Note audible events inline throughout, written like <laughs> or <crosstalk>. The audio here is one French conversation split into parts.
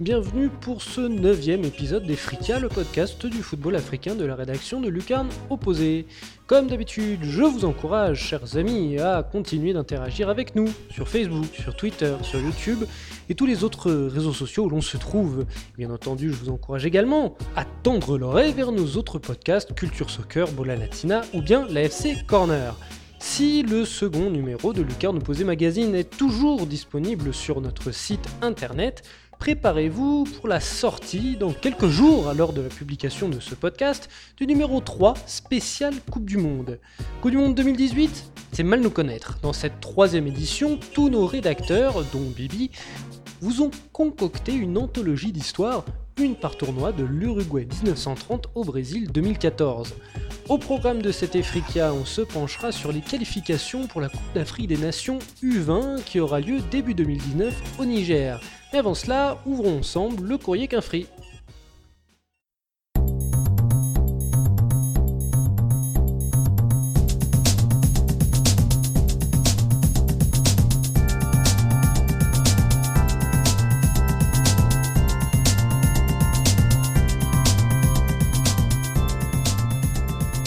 Bienvenue pour ce neuvième épisode des Fricas, le podcast du football africain de la rédaction de Lucarne Opposé. Comme d'habitude, je vous encourage, chers amis, à continuer d'interagir avec nous sur Facebook, sur Twitter, sur YouTube et tous les autres réseaux sociaux où l'on se trouve. Bien entendu, je vous encourage également à tendre l'oreille vers nos autres podcasts Culture Soccer, Bola Latina ou bien la FC Corner. Si le second numéro de Lucarne Opposé Magazine est toujours disponible sur notre site internet, préparez-vous pour la sortie dans quelques jours, à l'heure de la publication de ce podcast, du numéro 3 spécial Coupe du Monde. Coupe du Monde 2018 C'est mal nous connaître. Dans cette troisième édition, tous nos rédacteurs, dont Bibi, vous ont concocté une anthologie d'histoires, une par tournoi de l'Uruguay 1930 au Brésil 2014. Au programme de cet Efrica, on se penchera sur les qualifications pour la Coupe d'Afrique des Nations U20 qui aura lieu début 2019 au Niger. Mais avant cela, ouvrons ensemble le courrier qu'un free.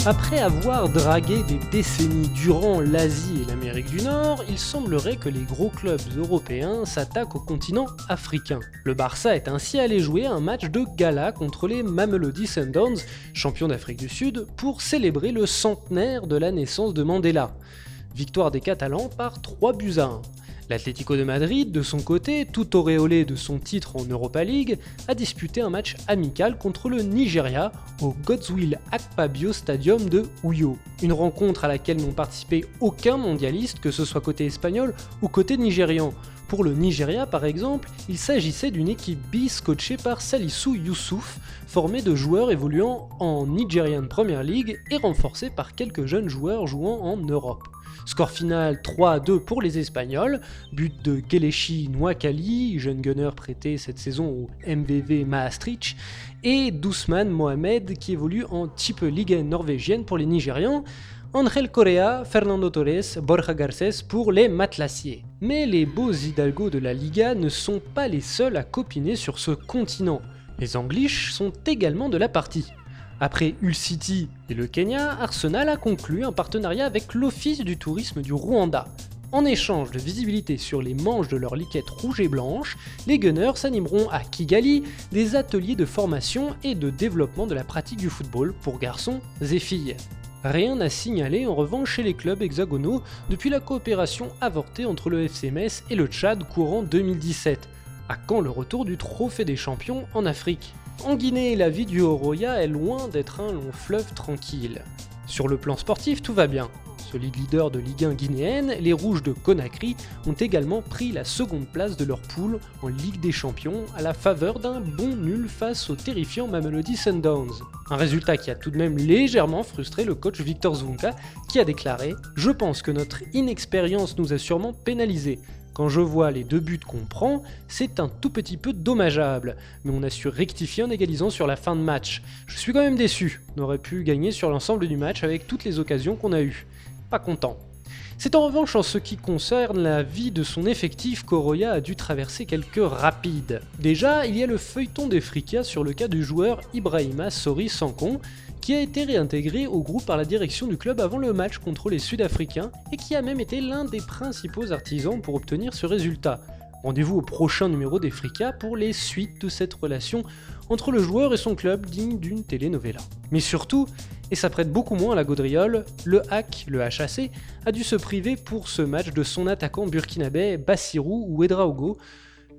Après avoir dragué des décennies durant l'Asie et l'Amérique du Nord, il semblerait que les gros clubs européens s'attaquent au continent africain. Le Barça est ainsi allé jouer un match de gala contre les Mamelody Sundowns, champions d'Afrique du Sud, pour célébrer le centenaire de la naissance de Mandela. Victoire des Catalans par 3 buts à 1. L'Atlético de Madrid, de son côté, tout auréolé de son titre en Europa League, a disputé un match amical contre le Nigeria au Godswill Akpabio Stadium de Uyo. Une rencontre à laquelle n'ont participé aucun mondialiste, que ce soit côté espagnol ou côté nigérian. Pour le Nigeria, par exemple, il s'agissait d'une équipe bis coachée par Salisu Youssouf, formée de joueurs évoluant en Nigerian Premier League et renforcée par quelques jeunes joueurs jouant en Europe. Score final 3 à 2 pour les Espagnols, but de Geleshi Nwakali, jeune gunner prêté cette saison au MVV Maastricht, et Dousman Mohamed qui évolue en type Ligue norvégienne pour les Nigérians. Angel Correa, Fernando Torres, Borja Garcés pour les Matelassiers. Mais les beaux Hidalgo de la Liga ne sont pas les seuls à copiner sur ce continent. Les Anglish sont également de la partie. Après Hull City et le Kenya, Arsenal a conclu un partenariat avec l'Office du tourisme du Rwanda. En échange de visibilité sur les manches de leur liquette rouge et blanche, les Gunners s'animeront à Kigali des ateliers de formation et de développement de la pratique du football pour garçons et filles. Rien à signaler en revanche chez les clubs hexagonaux depuis la coopération avortée entre le FCMS et le Tchad courant 2017. À quand le retour du trophée des champions en Afrique? En Guinée, la vie du Horoya est loin d'être un long fleuve tranquille. Sur le plan sportif, tout va bien. Solide leader de Ligue 1 guinéenne, les Rouges de Conakry ont également pris la seconde place de leur poule en Ligue des Champions à la faveur d'un bon nul face au terrifiant Mamelody Sundowns. Un résultat qui a tout de même légèrement frustré le coach Victor Zvonka qui a déclaré Je pense que notre inexpérience nous a sûrement pénalisés. Quand je vois les deux buts qu'on prend, c'est un tout petit peu dommageable, mais on a su rectifier en égalisant sur la fin de match. Je suis quand même déçu, on aurait pu gagner sur l'ensemble du match avec toutes les occasions qu'on a eues. Pas content. C'est en revanche en ce qui concerne la vie de son effectif qu'Oroya a dû traverser quelques rapides. Déjà, il y a le feuilleton des fricas sur le cas du joueur Ibrahima Sori Sankon, qui a été réintégré au groupe par la direction du club avant le match contre les Sud-Africains et qui a même été l'un des principaux artisans pour obtenir ce résultat. Rendez-vous au prochain numéro des Fricas pour les suites de cette relation entre le joueur et son club digne d'une telenovela. Mais surtout, et ça prête beaucoup moins à la gaudriole, le hack, le HAC, a dû se priver pour ce match de son attaquant burkinabé Bassirou ou Edraogo,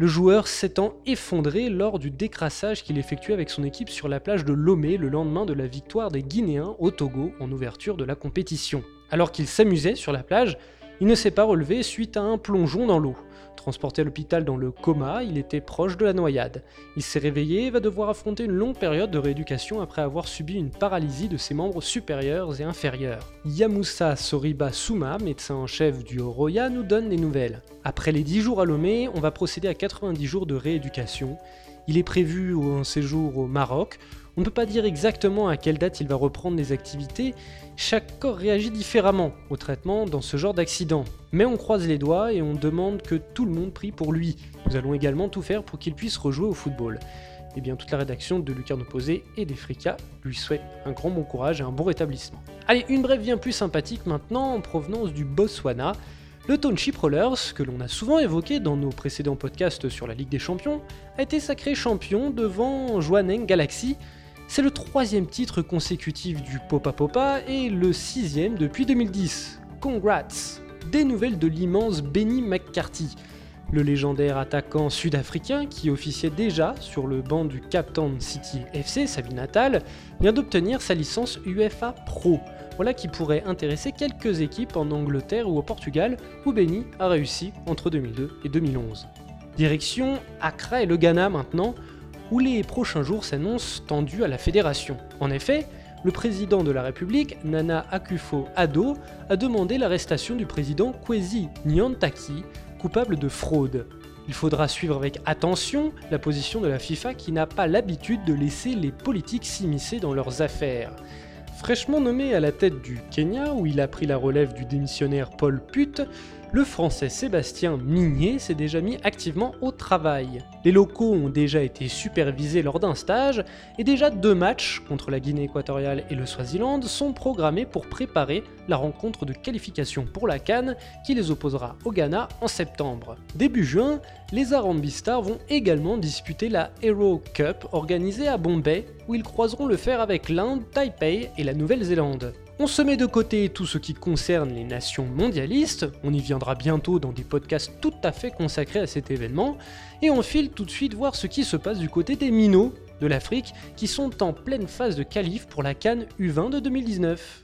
le joueur s'étant effondré lors du décrassage qu'il effectuait avec son équipe sur la plage de Lomé le lendemain de la victoire des Guinéens au Togo en ouverture de la compétition. Alors qu'il s'amusait sur la plage, il ne s'est pas relevé suite à un plongeon dans l'eau. Transporté à l'hôpital dans le coma, il était proche de la noyade. Il s'est réveillé et va devoir affronter une longue période de rééducation après avoir subi une paralysie de ses membres supérieurs et inférieurs. Yamoussa Soriba Souma, médecin en chef du Oroya, nous donne des nouvelles. Après les 10 jours à Lomé, on va procéder à 90 jours de rééducation. Il est prévu un séjour au Maroc, On ne peut pas dire exactement à quelle date il va reprendre les activités, chaque corps réagit différemment au traitement dans ce genre d'accident. Mais on croise les doigts et on demande que tout le monde prie pour lui. Nous allons également tout faire pour qu'il puisse rejouer au football. Et eh bien toute la rédaction de Lucarne Opposé et des Fricas lui souhaite un grand bon courage et un bon rétablissement. Allez, une brève bien plus sympathique maintenant en provenance du Botswana. Le Township Rollers, que l'on a souvent évoqué dans nos précédents podcasts sur la Ligue des Champions, a été sacré champion devant Joaneng Galaxy, c'est le troisième titre consécutif du Popa Popa et le sixième depuis 2010. Congrats Des nouvelles de l'immense Benny McCarthy, le légendaire attaquant sud-africain qui officiait déjà sur le banc du Captain City FC, sa ville natale, vient d'obtenir sa licence UFA Pro. Voilà qui pourrait intéresser quelques équipes en Angleterre ou au Portugal, où Benny a réussi entre 2002 et 2011. Direction Accra et le Ghana maintenant, où les prochains jours s'annoncent tendus à la fédération. En effet, le président de la République, Nana Akufo-Addo, a demandé l'arrestation du président Kwesi Nyantaki, coupable de fraude. Il faudra suivre avec attention la position de la FIFA qui n'a pas l'habitude de laisser les politiques s'immiscer dans leurs affaires. Fraîchement nommé à la tête du Kenya, où il a pris la relève du démissionnaire Paul Putt, le français Sébastien Migné s'est déjà mis activement au travail. Les locaux ont déjà été supervisés lors d'un stage et déjà deux matchs contre la Guinée équatoriale et le Swaziland sont programmés pour préparer la rencontre de qualification pour la Cannes qui les opposera au Ghana en septembre. Début juin, les Arambi Stars vont également disputer la Hero Cup organisée à Bombay où ils croiseront le fer avec l'Inde, Taipei et la Nouvelle-Zélande. On se met de côté tout ce qui concerne les nations mondialistes, on y viendra bientôt dans des podcasts tout à fait consacrés à cet événement, et on file tout de suite voir ce qui se passe du côté des minots de l'Afrique qui sont en pleine phase de qualif pour la Cannes U20 de 2019.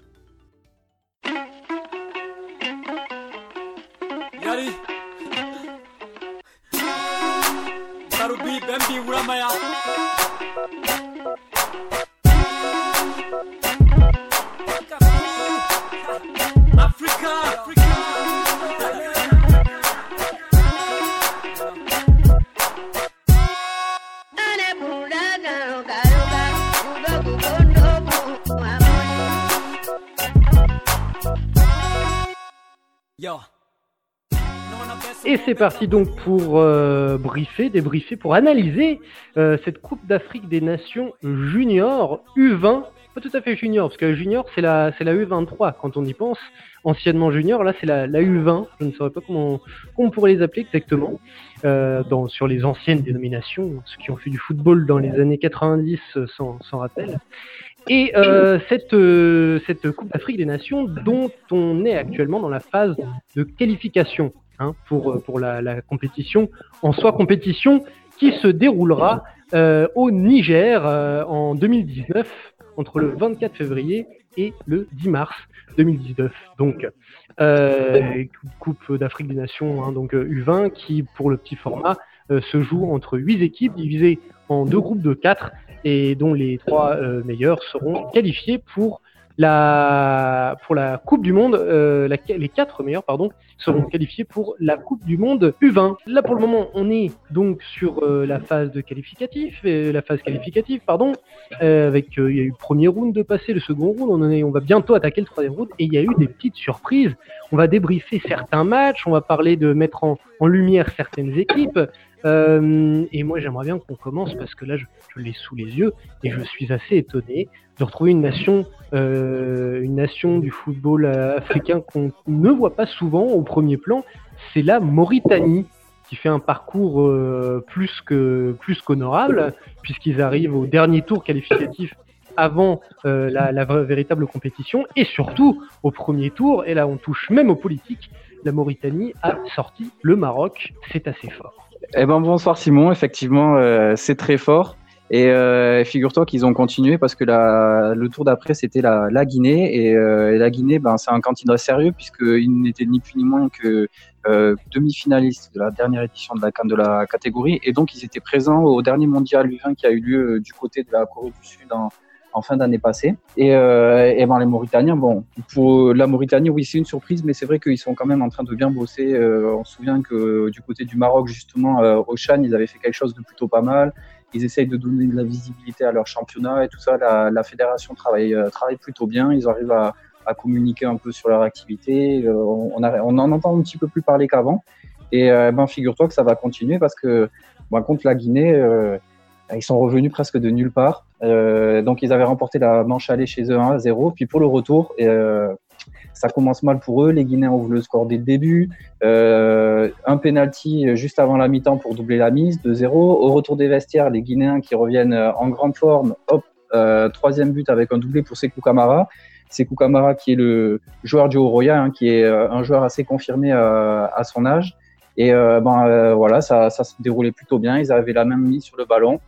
Et c'est parti donc pour euh, briefer, débriefer, pour analyser euh, cette Coupe d'Afrique des Nations junior U20. Tout à fait junior, parce que junior c'est la, c'est la U23 quand on y pense. Anciennement junior, là c'est la, la, U20. Je ne saurais pas comment, on pourrait les appeler exactement. Euh, dans, sur les anciennes dénominations, ceux qui ont fait du football dans les années 90 sans, sans rappel. Et euh, cette, euh, cette Coupe d'Afrique des Nations dont on est actuellement dans la phase de qualification. Hein, pour, pour la, compétition en soi, compétition qui se déroulera au Niger en 2019, entre le 24 février et le 10 mars 2019. Donc, euh, Coupe d'Afrique des Nations, hein, donc U20, qui pour le petit format se joue entre 8 équipes divisées en deux groupes de 4 et dont les trois meilleurs seront qualifiés pour la, pour la Coupe du Monde, euh, les quatre meilleurs pardon, seront qualifiés pour la Coupe du Monde U20. Là pour le moment, on est donc sur euh, la phase de qualificatif, euh, la phase qualificative pardon, avec il y a eu le premier round de passer, le second round, on, est, on va bientôt attaquer le troisième round et il y a eu des petites surprises. On va débriefer certains matchs, on va parler de mettre en, en lumière certaines équipes. Et moi, j'aimerais bien qu'on commence parce que là, je, l'ai sous les yeux et je suis assez étonné de retrouver une nation, euh, une nation du football africain qu'on ne voit pas souvent au premier plan, c'est la Mauritanie qui fait un parcours euh, plus que plus qu'honorable puisqu'ils arrivent au dernier tour qualificatif avant euh, la, la véritable compétition et surtout au premier tour et là on touche même aux politiques la Mauritanie a sorti le Maroc. C'est assez fort eh ben bonsoir Simon effectivement euh, c'est très fort et euh, figure-toi qu'ils ont continué parce que le tour d'après, c'était la, Guinée. Et, euh, la Guinée, ben, c'est un candidat sérieux puisqu'ils n'étaient ni plus ni moins que demi-finalistes de la dernière édition de la de la catégorie. Et donc, ils étaient présents au dernier mondial U20 qui a eu lieu du côté de la Corée du Sud en, en fin d'année passée. Et, et ben, les Mauritaniens, bon, pour la Mauritanie, oui, c'est une surprise, mais c'est vrai qu'ils sont quand même en train de bien bosser. on se souvient que du côté du Maroc, justement, au Chan, ils avaient fait quelque chose de plutôt pas mal. Ils essayent de donner de la visibilité à leur championnat et tout ça. La, la fédération travaille, travaille plutôt bien. Ils arrivent à, à communiquer un peu sur leur activité. on, on, on en entend un petit peu plus parler qu'avant. Et euh, ben, figure-toi que ça va continuer parce que ben, contre la Guinée, euh, ils sont revenus presque de nulle part. Euh, donc ils avaient remporté la manche aller chez eux 1 à 0. Puis pour le retour, ça commence mal pour eux. Les Guinéens ouvrent le score dès le début. un penalty juste avant la mi-temps pour doubler la mise, 2-0. Au retour des vestiaires, les Guinéens qui reviennent en grande forme, hop, troisième but avec un doublé pour Sekou Kamara. Sekou Kamara qui est le joueur du Royal, hein, qui est un joueur assez confirmé à son âge. Et euh, ben, euh, voilà, ça, ça se déroulait plutôt bien. Ils avaient la même mise sur le ballon.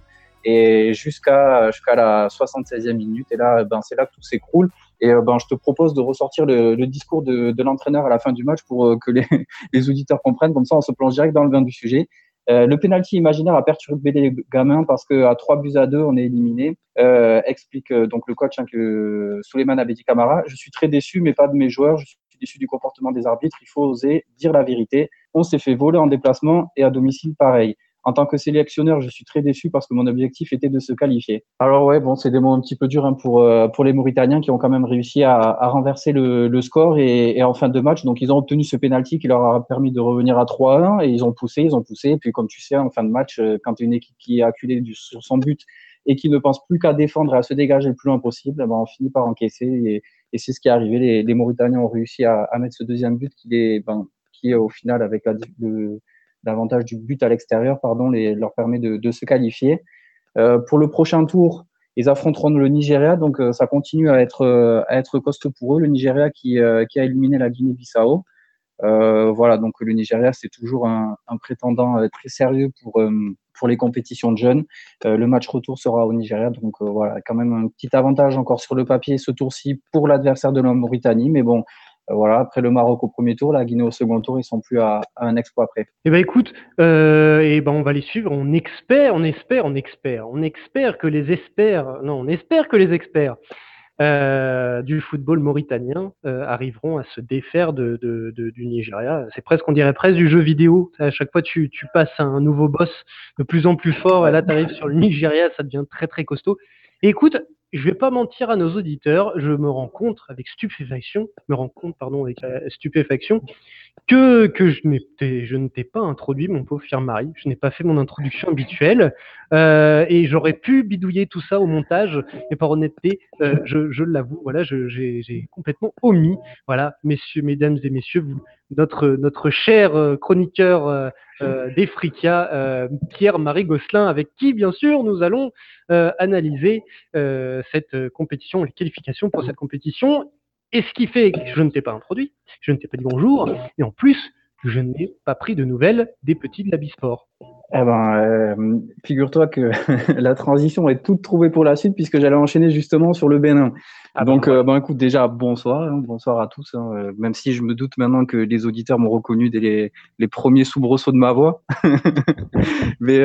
Et jusqu'à jusqu'à la 76e minute. Et là, ben, c'est là que tout s'écroule. Et euh, ben, je te propose de ressortir le, discours de, l'entraîneur à la fin du match pour que les, <laughs> les, auditeurs comprennent. Comme ça, on se plonge direct dans le vin du sujet. Euh, le penalty imaginaire a perturbé les gamins parce qu'à 3 buts à 2, on est éliminé. Euh, explique donc le coach hein, que Suleiman Abedi Kamara. Je suis très déçu, mais pas de mes joueurs. Je suis déçu du comportement des arbitres. Il faut oser dire la vérité. On s'est fait voler en déplacement et à domicile pareil. En tant que sélectionneur, je suis très déçu parce que mon objectif était de se qualifier. Alors ouais, bon, c'est des mots un petit peu durs hein, pour euh, pour les Mauritaniens qui ont quand même réussi à, à renverser le, le score et, et, en fin de match, donc ils ont obtenu ce penalty qui leur a permis de revenir à 3-1 et ils ont poussé, ils ont poussé. Et puis comme tu sais, en fin de match, euh, quand une équipe qui est acculée du, sur son but et qui ne pense plus qu'à défendre et à se dégager le plus loin possible, ben, on finit par encaisser et, et c'est ce qui est arrivé. Les, les, Mauritaniens ont réussi à, à mettre ce deuxième but qui est ben, qui au final avec l'avantage du but à l'extérieur, pardon, les, leur permet de, se qualifier. Euh, pour le prochain tour, ils affronteront le Nigeria, donc euh, ça continue à être euh, être costaud pour eux. Le Nigeria qui euh, qui a éliminé la Guinée-Bissau. voilà, donc le Nigeria c'est toujours un, prétendant très sérieux pour pour les compétitions de jeunes. le match retour sera au Nigeria, donc voilà, quand même un petit avantage encore sur le papier ce tour-ci pour l'adversaire de la Mauritanie, mais bon, voilà, après le Maroc au premier tour, la Guinée au second tour, ils sont plus à, un exploit près. Eh ben écoute, euh, et ben on va les suivre. On espère, on espère, on espère, on espère que les experts, non, on espère que les experts euh, du football mauritanien euh, arriveront à se défaire de, du Nigeria. C'est presque, on dirait presque du jeu vidéo. À chaque fois, tu, tu passes à un nouveau boss de plus en plus fort, et là, tu arrives sur le Nigeria, ça devient très très costaud. Et écoute, je vais pas mentir à nos auditeurs, je me rends compte avec stupéfaction, me rends compte pardon avec euh, stupéfaction que je je ne t'ai pas introduit mon pauvre fier Marie, je n'ai pas fait mon introduction habituelle euh, et j'aurais pu bidouiller tout ça au montage et par honnêteté, euh, je, l'avoue, voilà, j'ai complètement omis, voilà, messieurs, mesdames et messieurs, vous, notre notre cher euh, chroniqueur euh, d'Efrica, Pierre-Marie Gosselin, avec qui bien sûr nous allons analyser cette compétition, les qualifications pour cette compétition. Et ce qui fait que je ne t'ai pas introduit, je ne t'ai pas dit bonjour, et en plus, je n'ai pas pris de nouvelles des petits de la Bisport. Eh ben, euh, figure-toi que <laughs> la transition est toute trouvée pour la suite puisque j'allais enchaîner justement sur le Bénin. Ah ben Donc, ben, euh, ben, écoute, déjà, bonsoir, hein, bonsoir à tous. Hein, euh, même si je me doute maintenant que les auditeurs m'ont reconnu dès les, les, premiers soubresauts de ma voix. <laughs> Mais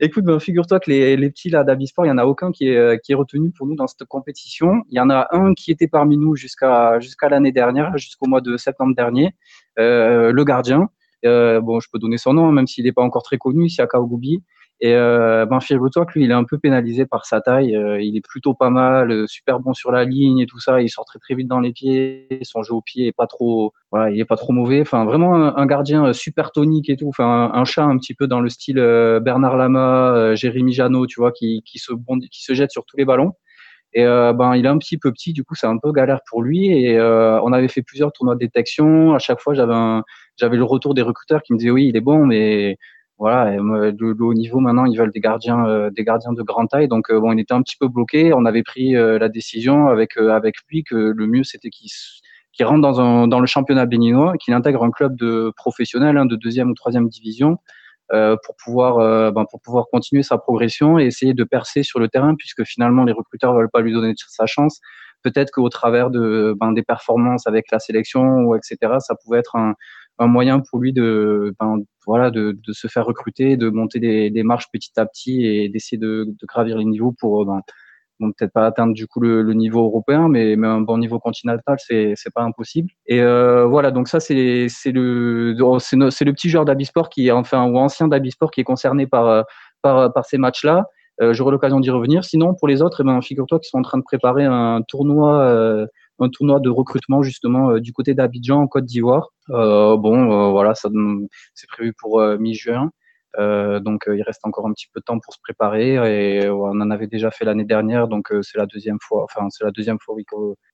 écoute, ben, figure-toi que les, les, petits là d'Abisport, il y en a aucun qui est, qui est retenu pour nous dans cette compétition. Il y en a un qui était parmi nous jusqu'à jusqu'à l'année dernière, jusqu'au mois de septembre dernier, le gardien. Euh, bon, je peux donner son nom, même s'il n'est pas encore très connu, ici à Kaogoubi. Et euh, ben, figure-toi que lui, il est un peu pénalisé par sa taille. Euh, il est plutôt pas mal, euh, super bon sur la ligne et tout ça. Il sort très très vite dans les pieds. Son jeu au pied est pas trop, voilà, il est pas trop mauvais. Enfin, vraiment un, gardien super tonique et tout. Enfin, un, chat un petit peu dans le style Bernard Lama, Jérémy Janot, tu vois, qui, qui se qui se jette sur tous les ballons. Et ben, il est un petit peu petit, du coup, c'est un peu galère pour lui. Et on avait fait plusieurs tournois de détection. À chaque fois, j'avais un, j'avais le retour des recruteurs qui me disaient oui, il est bon, mais voilà, de, haut niveau maintenant, ils veulent des gardiens, euh, des gardiens de grande taille. Donc bon, il était un petit peu bloqué. On avait pris la décision avec avec lui que le mieux c'était qu'il qu'il rentre dans un dans le championnat béninois, qu'il intègre un club de professionnels hein, de deuxième ou troisième division euh, pour pouvoir euh, ben, pour pouvoir continuer sa progression et essayer de percer sur le terrain puisque finalement les recruteurs veulent pas lui donner sa chance peut-être qu'au travers de ben, des performances avec la sélection ou etc ça pouvait être un, un moyen pour lui de ben, voilà de, de, se faire recruter de monter des, marches petit à petit et d'essayer de, gravir les niveaux pour ben, vont peut-être pas atteindre du coup le, niveau européen, mais, mais, un bon niveau continental, c'est c'est pas impossible. Et euh, voilà, donc ça c'est c'est le c'est le petit joueur d'Abisport qui enfin ou ancien d'Abisport qui est concerné par par par ces matchs-là. Euh, J'aurai l'occasion d'y revenir. Sinon, pour les autres, eh ben, figure-toi qu'ils sont en train de préparer un tournoi, euh, un tournoi de recrutement justement euh, du côté d'Abidjan en Côte d'Ivoire. Euh, bon, voilà, ça c'est prévu pour mi-juin. Euh, donc il reste encore un petit peu de temps pour se préparer. Et on en avait déjà fait l'année dernière. Donc c'est la deuxième fois enfin c'est la deuxième fois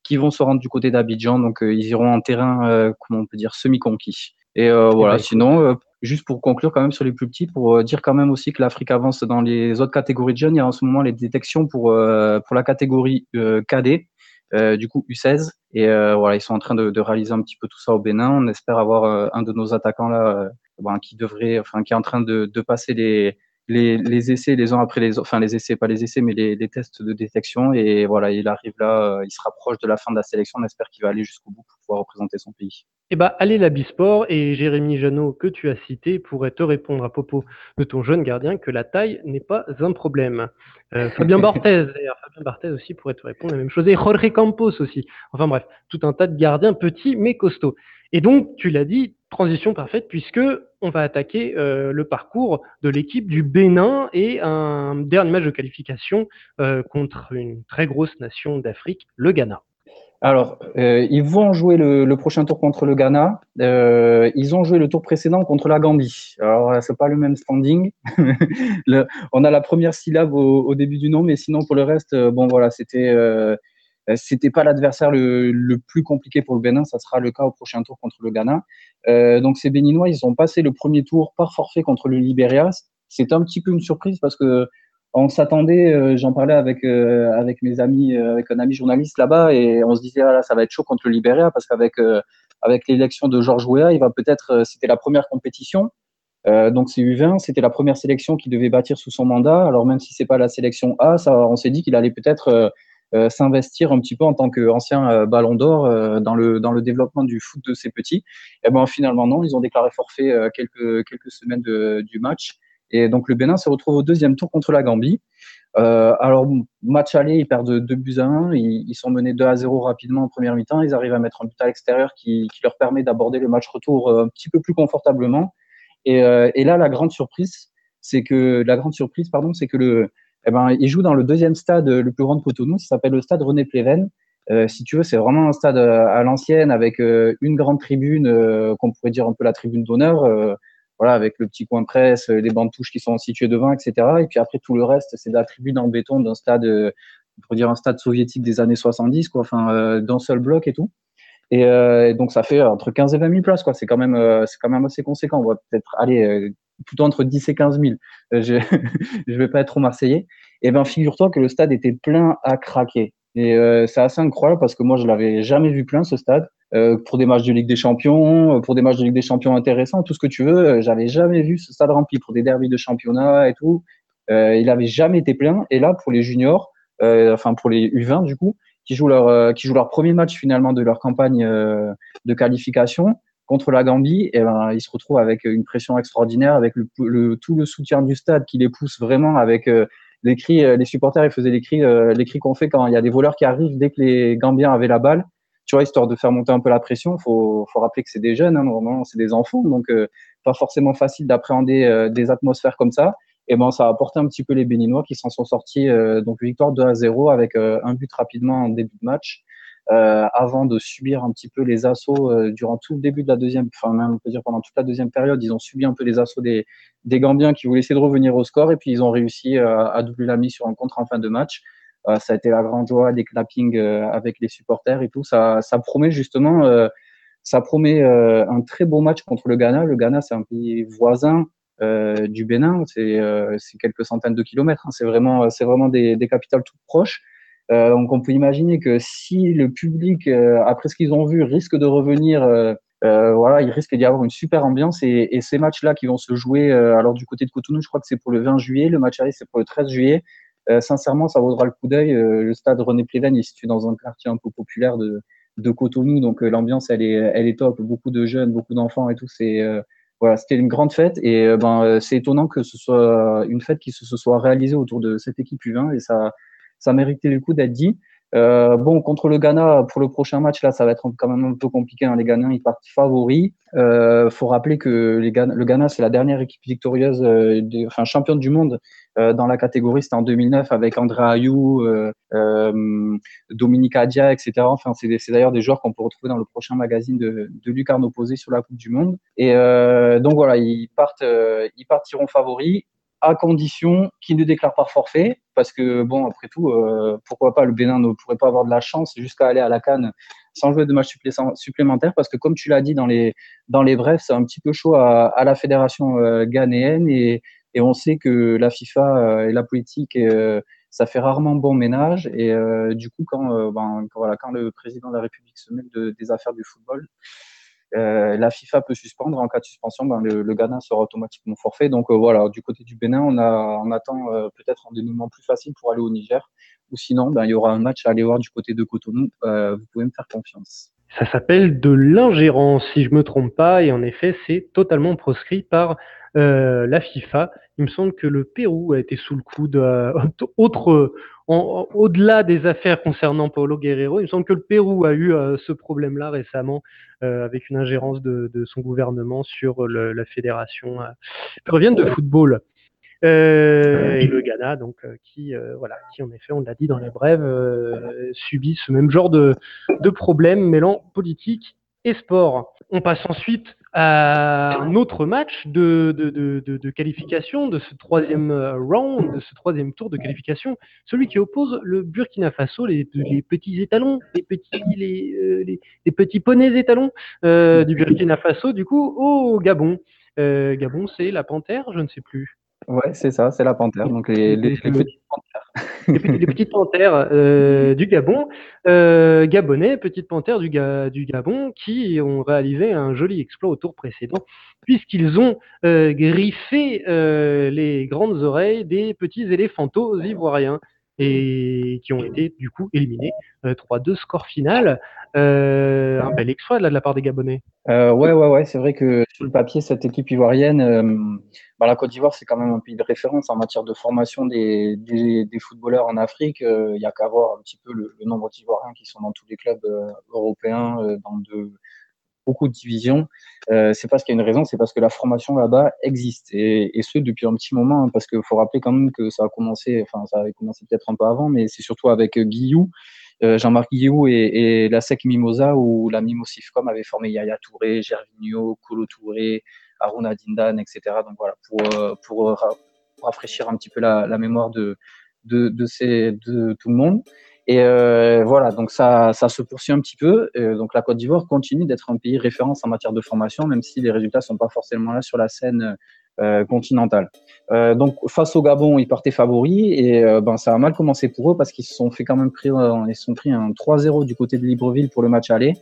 qu'ils vont se rendre du côté d'Abidjan. Donc ils iront en terrain comment on peut dire semi conquis et voilà. sinon juste pour conclure quand même sur les plus petits, pour dire quand même aussi que l'Afrique avance dans les autres catégories de jeunes. Il y a en ce moment les détections pour, pour la catégorie KD, du coup U16. Et voilà, ils sont en train de, réaliser un petit peu tout ça au Bénin. On espère avoir un de nos attaquants là ben, qui devrait, enfin, qui est en train de, passer les, les, les, essais les uns après les autres, enfin les essais, pas les essais, mais les, les, tests de détection. Et voilà, il arrive là, il se rapproche de la fin de la sélection. On espère qu'il va aller jusqu'au bout pour pouvoir représenter son pays. Eh ben, allez la Bisport et Jérémy Janot que tu as cité pourrait te répondre à propos de ton jeune gardien que la taille n'est pas un problème. Euh, <laughs> Fabien Barthez, d'ailleurs, Fabien Barthez aussi pourrait te répondre la même chose et Jorge Campos aussi. Enfin bref, tout un tas de gardiens petits mais costauds. Et donc, tu l'as dit, transition parfaite puisque on va attaquer euh, le parcours de l'équipe du Bénin et un dernier match de qualification euh, contre une très grosse nation d'Afrique, le Ghana. Alors, euh, ils vont jouer le, prochain tour contre le Ghana. ils ont joué le tour précédent contre la Gambie. Alors, c'est pas le même standing. <laughs> on a la première syllabe au, début du nom, mais sinon pour le reste, bon voilà, c'était euh, c'était pas l'adversaire le, le, plus compliqué pour le Bénin, ça sera le cas au prochain tour contre le Ghana. Euh, donc ces Béninois, ils ont passé le premier tour par forfait contre le Libéria. C'est un petit peu une surprise parce que on s'attendait, euh, j'en parlais avec euh, avec mes amis, avec un ami journaliste là-bas, et on se disait ah là ça va être chaud contre le Libéria parce qu'avec avec l'élection de Georges Weah, il va peut-être, c'était la première compétition. donc c'est U20, c'était la première sélection qu'il devait bâtir sous son mandat. Alors même si c'est pas la sélection A, ça, on s'est dit qu'il allait peut-être euh, s'investir un petit peu en tant qu'ancien euh, ballon d'or euh, dans, le, dans le développement du foot de ces petits. Et ben finalement non, ils ont déclaré forfait quelques, quelques semaines de, du match. Et donc le Bénin se retrouve au deuxième tour contre la Gambie. Euh, alors, match aller, ils perdent 2 buts à 1. Ils, ils, sont menés 2 à 0 rapidement en première mi-temps. Ils arrivent à mettre un but à l'extérieur qui, leur permet d'aborder le match retour un petit peu plus confortablement. Et, euh, et là, la grande surprise, c'est que la grande surprise, pardon, c'est que le, eh ben, il joue dans le deuxième stade le plus grand de Cotonou, ça s'appelle le stade René Pleven. Euh, si tu veux, c'est vraiment un stade euh, à l'ancienne avec euh, une grande tribune, euh, qu'on pourrait dire un peu la tribune d'honneur, voilà, avec le petit coin presse, les bancs de touche qui sont situés devant, etc. Et puis après tout le reste, c'est de la tribune en béton d'un stade, on pourrait dire un stade soviétique des années 70, quoi, enfin d'un seul bloc et tout. Et, donc ça fait entre 15 et 20 000 places, quoi. C'est quand même, c'est quand même assez conséquent. On va peut-être aller plutôt entre 10 et 15 000. Euh, je <laughs> ne vais pas être trop marseillais. Et eh ben, figure-toi que le stade était plein à craquer. Et euh, c'est assez incroyable parce que moi, je l'avais jamais vu plein ce stade. Euh, pour des matchs de Ligue des Champions, pour des matchs de Ligue des Champions intéressants, tout ce que tu veux, j'avais jamais vu ce stade rempli pour des derbies de championnat et tout. il avait jamais été plein. Et là, pour les juniors, enfin pour les U20 du coup, qui jouent leur qui jouent leur premier match finalement de leur campagne de qualification, contre la Gambie, et eh ben, ils se retrouvent avec une pression extraordinaire, avec le, tout le soutien du stade qui les pousse vraiment avec euh, les cris, euh, les supporters, ils faisaient les cris, euh, les cris qu'on fait quand il y a des voleurs qui arrivent dès que les Gambiens avaient la balle, tu vois, histoire de faire monter un peu la pression. Faut, faut rappeler que c'est des jeunes, hein, normalement, c'est des enfants, donc pas forcément facile d'appréhender des atmosphères comme ça. Et ben, ça a apporté un petit peu les Béninois qui s'en sont sortis, donc victoire 2 à 0 avec un but rapidement en début de match. Euh, avant de subir un petit peu les assauts euh, durant tout le début de la deuxième, enfin même on peut dire pendant toute la deuxième période, ils ont subi un peu les assauts des, des Gambiens qui voulaient essayer de revenir au score et puis ils ont réussi euh, à doubler la mise sur un contre en fin de match. ça a été la grande joie, des clappings avec les supporters et tout. Ça, ça promet justement, ça promet un très beau match contre le Ghana. Le Ghana, c'est un pays voisin du Bénin, c'est quelques centaines de kilomètres. Hein. C'est vraiment, c'est vraiment des, des capitales toutes proches. Euh, donc on peut imaginer que si le public, euh, après ce qu'ils ont vu, risque de revenir, euh, voilà, il risque d'y avoir une super ambiance. Et, et ces matchs-là qui vont se jouer, alors du côté de Cotonou, je crois que c'est pour le 20 juillet, le match aller c'est pour le 13 juillet. sincèrement, ça vaudra le coup d'œil. le stade René Pléven est situé dans un quartier un peu populaire de, de Cotonou, donc l'ambiance elle est, elle est top. Beaucoup de jeunes, beaucoup d'enfants et tout. C'est voilà, c'était une grande fête et ben c'est étonnant que ce soit une fête qui se, se soit réalisée autour de cette équipe U20 et ça ça méritait le coup d'être dit. Euh, bon, contre le Ghana, pour le prochain match, là, ça va être quand même un peu compliqué. Hein. Les Ghanais, ils partent favoris. Euh, faut rappeler que le Ghana, c'est la dernière équipe victorieuse, euh, enfin championne du monde dans la catégorie. C'était en 2009 avec André Ayou, Dominique Adia, etc. Enfin, c'est d'ailleurs des joueurs qu'on peut retrouver dans le prochain magazine de, de Lucarne opposé sur la Coupe du Monde. Et donc voilà, ils ils partiront favoris à condition qu'il ne déclare pas forfait, parce que bon, après tout, euh, pourquoi pas le Bénin ne pourrait pas avoir de la chance jusqu'à aller à la Cannes sans jouer de match supplémentaire, parce que comme tu l'as dit dans les dans les brefs, c'est un petit peu chaud à, la fédération euh, ghanéenne et, on sait que la FIFA euh, et la politique ça fait rarement bon ménage et du coup quand, ben, quand, le président de la République se mêle de, des affaires du football, euh, la FIFA peut suspendre. En cas de suspension, ben, le, Ghana sera automatiquement forfait. Donc euh, voilà, du côté du Bénin, on, attend euh, peut-être un dénouement plus facile pour aller au Niger. Ou sinon, ben, il y aura un match à aller voir du côté de Cotonou. vous pouvez me faire confiance. Ça s'appelle de l'ingérence, si je me trompe pas, et en effet, c'est totalement proscrit par la FIFA. Il me semble que le Pérou a été sous le coup d'autres <laughs> au-delà des affaires concernant Paulo Guerrero, il me semble que le Pérou a eu euh, ce problème-là récemment euh, avec une ingérence de, son gouvernement sur la fédération euh, peruvienne de football. et le Ghana, donc, qui, voilà, qui en effet, on l'a dit dans la brève, subit ce même genre de, de problème mêlant politique et sport. On passe ensuite un autre match de, de, de, de, qualification de ce troisième euh, round, de ce troisième tour de qualification, celui qui oppose le Burkina Faso, les, les petits étalons, les petits, les, euh, les, petits poneys étalons euh, du Burkina Faso, du coup, au Gabon. Euh, Gabon, c'est la panthère, je ne sais plus. Ouais, c'est ça, c'est la panthère. Donc les, les, les petites panthères. Les, petites panthères euh, du Gabon, euh, gabonais, petites panthères du, Gabon, qui ont réalisé un joli exploit au tour précédent, puisqu'ils ont euh, griffé les grandes oreilles des petits éléphantos ivoiriens et qui ont été du coup éliminés 3-2 euh, score final. Euh, un bel exploit là, de la part des Gabonais. Euh, ouais, ouais, ouais. C'est vrai que sur le papier, cette équipe ivoirienne, euh, bah, la Côte d'Ivoire, c'est quand même un pays de référence en matière de formation des, des, des footballeurs en Afrique. Il y a qu'à voir un petit peu le, le nombre d'Ivoiriens qui sont dans tous les clubs européens, dans de beaucoup de divisions. Euh, c'est parce qu'il y a une raison, c'est parce que la formation là-bas existe et, ce depuis un petit moment. Hein, parce qu'il faut rappeler quand même que ça a commencé, enfin ça avait commencé peut-être un peu avant, mais c'est surtout avec Guillou, euh, Jean-Marc Guillou et, la SEC Mimosa où la Mimosifcom avait formé Yaya Touré, Gervinho, Kolo Touré, Aruna Dindan, etc. Donc voilà pour euh, rafraîchir un petit peu la, mémoire de de, de tout le monde. Et euh, voilà, donc ça, ça se poursuit un petit peu. Donc la Côte d'Ivoire continue d'être un pays référence en matière de formation, même si les résultats sont pas forcément là sur la scène euh, continentale. Euh, donc face au Gabon, ils partaient favoris et euh, ben ça a mal commencé pour eux parce qu'ils se sont fait quand même pris, ils sont pris un 3-0 du côté de Libreville pour le match aller.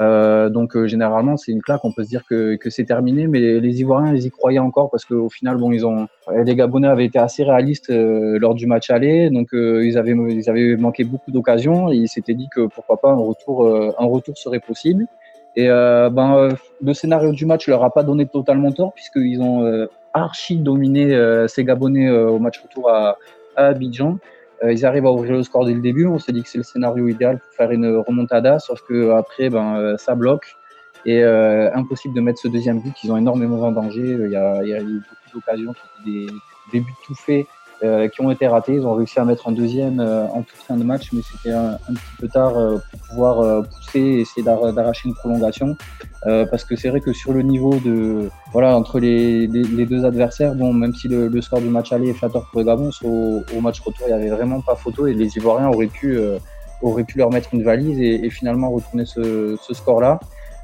Euh, donc euh, généralement c'est une claque, on peut se dire que, c'est terminé, mais les Ivoiriens ils y croyaient encore parce qu'au final bon ils ont les Gabonais avaient été assez réalistes euh, lors du match aller, donc ils avaient ils avaient manqué beaucoup d'occasions ils s'étaient dit que pourquoi pas un retour un retour serait possible. Et ben le scénario du match leur a pas donné totalement tort puisqu'ils ont archi dominé ces Gabonais au match retour à Abidjan. Euh, ils arrivent à ouvrir le score dès le début. On s'est dit que c'est le scénario idéal pour faire une remontada, sauf que après, ben, euh, ça bloque et euh, impossible de mettre ce deuxième but. Ils ont énormément en danger. Il y a, il y a eu beaucoup d'occasions, des, des buts tout faits euh, qui ont été ratés. Ils ont réussi à mettre un deuxième euh, en toute fin de match, mais c'était un, petit peu tard euh, pour pouvoir pousser et essayer d'arracher une prolongation. parce que c'est vrai que sur le niveau de voilà entre les, les, les deux adversaires, bon même si le, le, score du match aller est flatteur pour le Gabon, au, au, match retour il y avait vraiment pas photo et les Ivoiriens auraient pu auraient pu leur mettre une valise et, et finalement retourner ce, ce score là.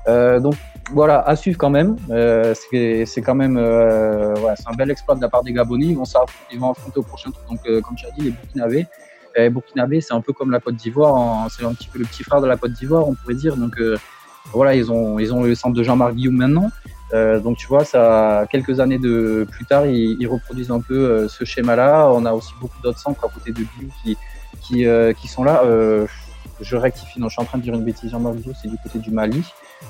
Euh, donc voilà, à suivre quand même. Euh, c'est quand même euh, c'est un bel exploit de la part des Gabonais. Ils vont, ils vont affronter au prochain tour. Donc, comme tu as dit, les Burkinabés. Les Burkinabés, c'est un peu comme la Côte d'Ivoire. C'est un petit peu le petit frère de la Côte d'Ivoire, on pourrait dire. Donc euh, voilà, ils ont, ils ont le centre de Jean-Marc Guillaume maintenant. Euh, donc tu vois, ça, quelques années de plus tard, ils, ils reproduisent un peu ce schéma-là. On a aussi beaucoup d'autres centres à côté de Guillaume qui, qui, qui sont là je rectifie, non, je suis en train de dire une bêtise, Jean-Marc c'est du côté du Mali.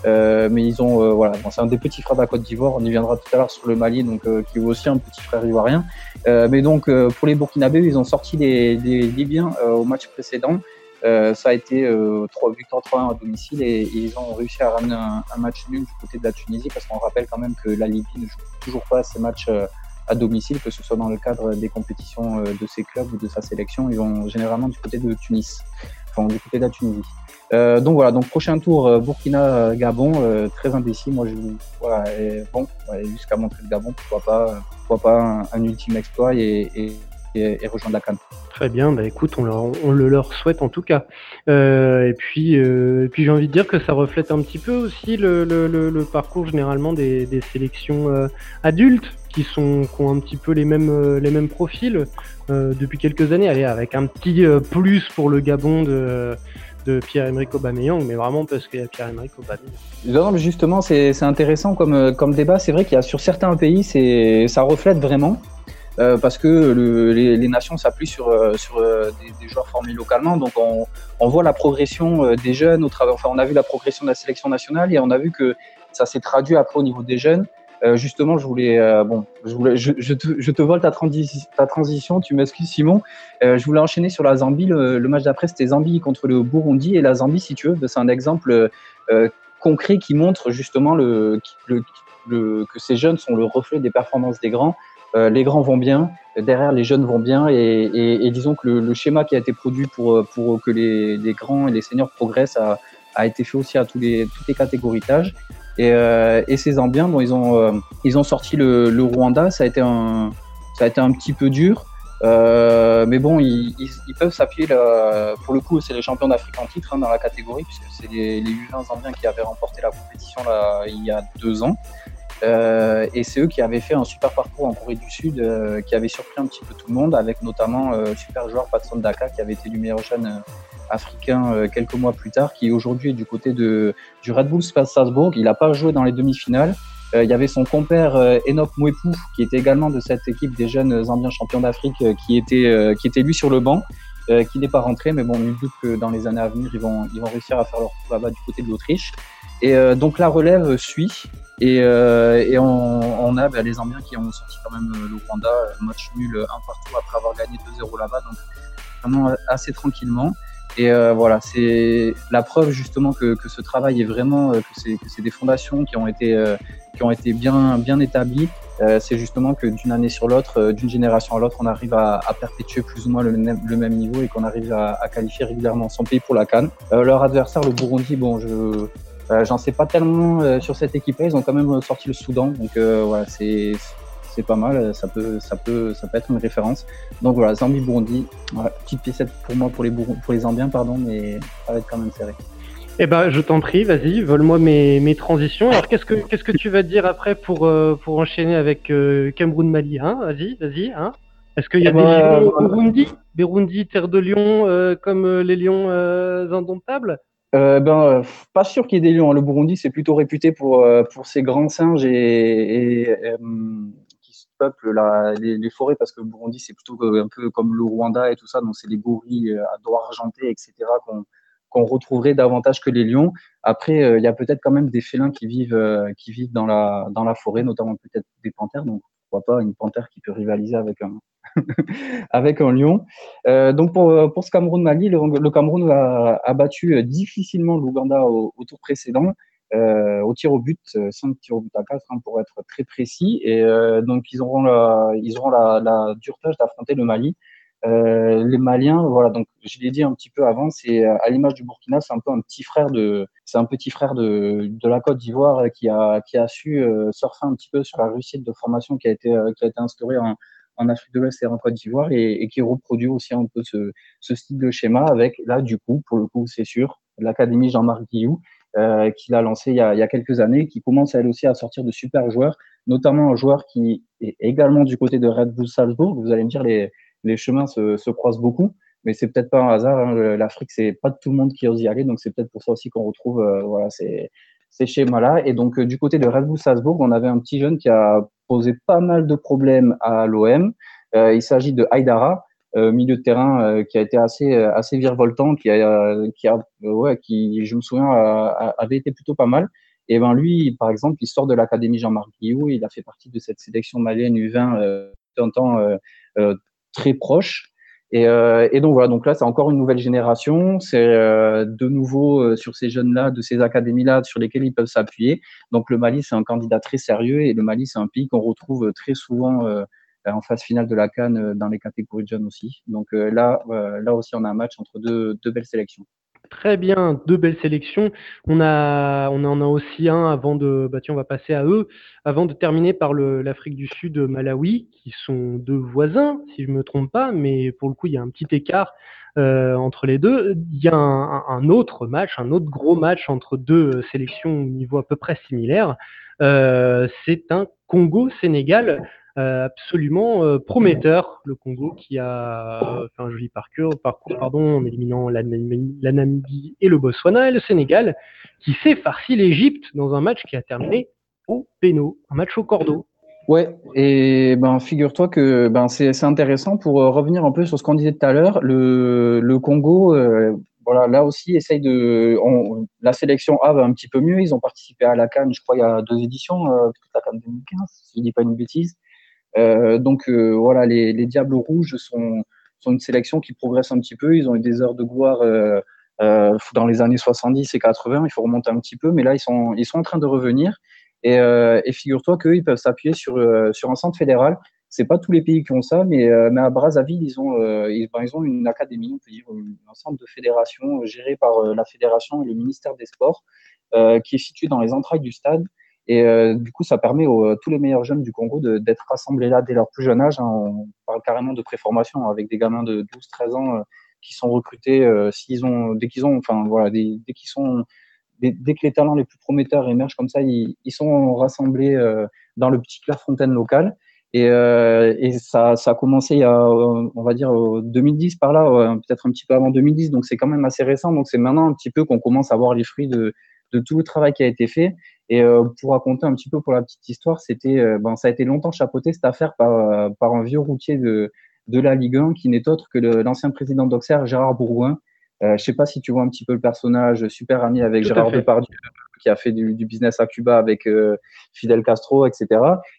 Euh, mais ils ont, euh, voilà, c'est un des petits frères de la Côte d'Ivoire. On y viendra tout à l'heure sur le Mali, donc qui est aussi un petit frère ivoirien. mais donc pour les Burkinabés, ils ont sorti des, des Libyens au match précédent. ça a été 3 victoires 3-1 à domicile et, ils ont réussi à ramener un, un, match nul du côté de la Tunisie parce qu'on rappelle quand même que la Libye ne joue toujours pas ces matchs à domicile, que ce soit dans le cadre des compétitions euh, de ses clubs ou de sa sélection. Ils vont généralement du côté de Tunis, du côté de la Tunisie. Euh, donc voilà, donc prochain tour euh, Burkina-Gabon, euh, très indécis. Moi, je voilà, et bon, jusqu'à montrer le Gabon, pourquoi pas, pourquoi pas un, ultime exploit et, rejoindre la Cannes. Très bien, bah écoute, on, le leur souhaite en tout cas. Et puis, et puis j'ai envie de dire que ça reflète un petit peu aussi le, le, le, parcours généralement des, des sélections adultes qui sont qui ont un petit peu les mêmes euh, les mêmes profils euh, depuis quelques années. Avec un petit euh, plus pour le Gabon de de Pierre-Emerick Aubameyang, mais vraiment parce qu'il y a Pierre-Emerick Aubameyang. Justement, c'est intéressant comme, comme débat. C'est vrai qu'il y a sur certains pays, ça reflète vraiment. parce que le, les, les, nations s'appuient sur, sur des, des, joueurs formés localement. Donc on, on voit la progression des jeunes au travers. Enfin, on a vu la progression de la sélection nationale et on a vu que ça s'est traduit après au niveau des jeunes. Euh, justement, je voulais, euh, bon, je, voulais, je, je, te, je te vole ta, ta transition, tu m'excuses Simon. Euh, je voulais enchaîner sur la Zambie. Le, match d'après, c'était Zambie contre le Burundi. Et la Zambie, si tu veux, c'est un exemple concret qui montre justement le, le, que ces jeunes sont le reflet des performances des grands. les grands vont bien, derrière les jeunes vont bien. Et, et, et disons que le, schéma qui a été produit pour, pour que les, les, grands et les seniors progressent a, a été fait aussi à tous les, toutes les catégories d'âge. Et, euh, et ces Zambiens, bon, ils ont, euh, ils ont sorti le, Rwanda. Ça a été un, petit peu dur. Euh, mais bon, ils, peuvent s'appuyer. Pour le coup, c'est les champions d'Afrique en titre hein, dans la catégorie, puisque c'est les, les U20 Zambiens qui avaient remporté la compétition il y a deux ans. Euh, et c'est eux qui avaient fait un super parcours en Corée du Sud, euh, qui avait surpris un petit peu tout le monde, avec notamment euh, super joueur Patson Daka, qui avait été du meilleur jeune africain quelques mois plus tard, qui aujourd'hui est du côté de, du Red Bull Salzbourg. Il n'a pas joué dans les demi-finales. il y avait son compère Enoch Mwepu, qui était également de cette équipe des jeunes Zambiens champions d'Afrique, qui, était, qui était lui sur le banc. qui n'est pas rentré, mais bon, nul doute que dans les années à venir, ils vont, ils vont réussir à faire leur tour là-bas du côté de l'Autriche. Et donc la relève suit. Et, euh, et on, on, a bah, les Zambiens qui ont sorti quand même euh, le Rwanda, euh, match nul un partout après avoir gagné 2-0 là-bas, donc vraiment assez tranquillement. Et euh, voilà, c'est la preuve justement que, que, ce travail est vraiment, que c'est des fondations qui ont été, qui ont été bien, bien établies. c'est justement que d'une année sur l'autre, d'une génération à l'autre, on arrive à, à, perpétuer plus ou moins le, le même niveau et qu'on arrive à, à, qualifier régulièrement son pays pour la Cannes. leur adversaire, le Burundi, bon, je euh, j'en sais pas tellement euh, sur cette équipe-là. Ils ont quand même sorti le Soudan, donc euh, voilà, c'est c'est pas mal. Ça peut ça peut ça peut être une référence. Donc voilà, Zambie Burundi, voilà, petite piécette pour moi pour les pour les Zambiens pardon, mais ça va être quand même serré. Eh ben, je t'en prie, vas-y, vole-moi mes, mes transitions. Alors, qu'est-ce que qu'est-ce que tu vas dire après pour pour enchaîner avec Cameroun Mali, hein? Vas-y, vas-y, hein? Est-ce qu'il y a des lions au Burundi, Burundi, terre de lions, comme les lions indomptables? Euh, ben, euh, pas sûr qu'il y ait des lions. Le Burundi, c'est plutôt réputé pour, euh, pour ses grands singes et, et qui peuplent la, les, les, forêts parce que le Burundi, c'est plutôt un peu comme le Rwanda et tout ça. Donc, c'est les gorilles à doigts argentés, etc., qu'on qu'on retrouverait davantage que les lions. Après, il y a peut-être quand même des félins qui vivent, qui vivent dans, la, dans la forêt, notamment peut-être des panthères. Donc, pourquoi pas une panthère qui peut rivaliser avec un, <laughs> avec un lion. Euh, donc pour, pour ce Cameroun-Mali, le, Cameroun a, battu euh, difficilement l'Ouganda au, tour précédent. Euh, au tir au but, 5 tirs au but à 4 hein, pour être très précis. Et euh, donc ils auront la, ils la dure tâche d'affronter le Mali. Euh, les Maliens, voilà, donc je l'ai dit un petit peu avant, c'est à l'image du Burkina, c'est un peu un petit frère de, c'est un petit frère de, la Côte d'Ivoire qui a, qui a su surfer un petit peu sur la réussite de formation qui a été, qui a été instaurée en, en Afrique de l'Ouest et en Côte d'Ivoire et, qui reproduit aussi un peu ce, ce, style de schéma avec, là, du coup, pour le coup, c'est sûr, l'Académie Jean-Marc Guillou, euh, qui l'a lancé il y, a, il y, a, quelques années, qui commence elle aussi à sortir de super joueurs, notamment un joueur qui est également du côté de Red Bull Salzbourg. Vous allez me dire, les, les chemins se, se croisent beaucoup, mais c'est peut-être pas un hasard. Hein. L'Afrique, c'est pas tout le monde qui ose y aller, donc c'est peut-être pour ça aussi qu'on retrouve euh, voilà, ces, ces schémas-là. Et donc, euh, du côté de Red Bull Salzbourg, on avait un petit jeune qui a posé pas mal de problèmes à l'OM. Euh, il s'agit de Haidara. milieu de terrain qui a été assez assez virevoltant, qui a qui ouais qui je me souviens avait été plutôt pas mal. Et ben lui, par exemple, il sort de l'académie Jean-Marc Guillou, il a fait partie de cette sélection malienne U20 euh, temps très proche. Et, euh, et, donc voilà, donc là c'est encore une nouvelle génération, c'est euh, de nouveau sur ces jeunes-là, de ces académies-là sur lesquelles ils peuvent s'appuyer. Donc le Mali c'est un candidat très sérieux et le Mali c'est un pays qu'on retrouve très souvent en phase finale de la Cannes dans les catégories de jeunes aussi. Donc là, là aussi on a un match entre deux, deux belles sélections. Très bien, deux belles sélections. On, a, on en a aussi un avant de. Bah tiens, on va passer à eux. Avant de terminer par l'Afrique du Sud, Malawi, qui sont deux voisins, si je ne me trompe pas, mais pour le coup, il y a un petit écart euh, entre les deux. Il y a un, autre match, un autre gros match entre deux sélections au niveau à peu près similaire. Euh, c'est un Congo-Sénégal. Euh, absolument euh, prometteur, le Congo qui a fait un joli parcours, parcours pardon, en éliminant la, Namibie et le Botswana, et le Sénégal qui s'est farci l'Égypte dans un match qui a terminé au péno, un match au cordeau. Ouais, et ben figure-toi que ben c'est intéressant pour euh, revenir un peu sur ce qu'on disait tout à l'heure. Le, le Congo, voilà, là aussi essaye de. la sélection A va un petit peu mieux. Ils ont participé à la Cannes, je crois, il y a deux éditions, euh, la Cannes 2015, si je dis pas une bêtise. Euh, donc euh, voilà, les, les, Diables Rouges sont, une sélection qui progresse un petit peu. Ils ont eu des heures de gloire euh, dans les années 70 et 80. Il faut remonter un petit peu, mais là ils sont, ils sont en train de revenir. Et, et figure-toi qu'eux, ils peuvent s'appuyer sur, sur un centre fédéral c'est pas tous les pays qui ont ça, mais, mais à Brazzaville, ils ont, ben, ils, ont une académie, on peut dire, un centre de fédération géré par la fédération et le ministère des Sports, qui est situé dans les entrailles du stade. Et euh, du coup, ça permet aux tous les meilleurs jeunes du Congo d'être rassemblés là dès leur plus jeune âge. Hein. On parle carrément de préformation avec des gamins de 12-13 ans euh, qui sont recrutés euh, s'ils ont, dès qu'ils ont, enfin voilà, dès, qu'ils sont, dès, que les talents les plus prometteurs émergent comme ça, ils, ils sont rassemblés dans le petit Clairefontaine local. Et, et ça, ça, a commencé il y a, on va dire, 2010 par là, peut-être un petit peu avant 2010. Donc c'est quand même assez récent. Donc c'est maintenant un petit peu qu'on commence à voir les fruits de, de tout le travail qui a été fait. Et euh, pour raconter un petit peu pour la petite histoire, c'était, euh, ben, ça a été longtemps chapeauté cette affaire par, euh, par un vieux routier de, de la Ligue 1 qui n'est autre que l'ancien président d'Auxerre, Gérard Bourgoin. Euh, je sais pas si tu vois un petit peu le personnage, super ami avec Gérard Depardieu, qui a fait du, du business à Cuba avec Fidel Castro, etc.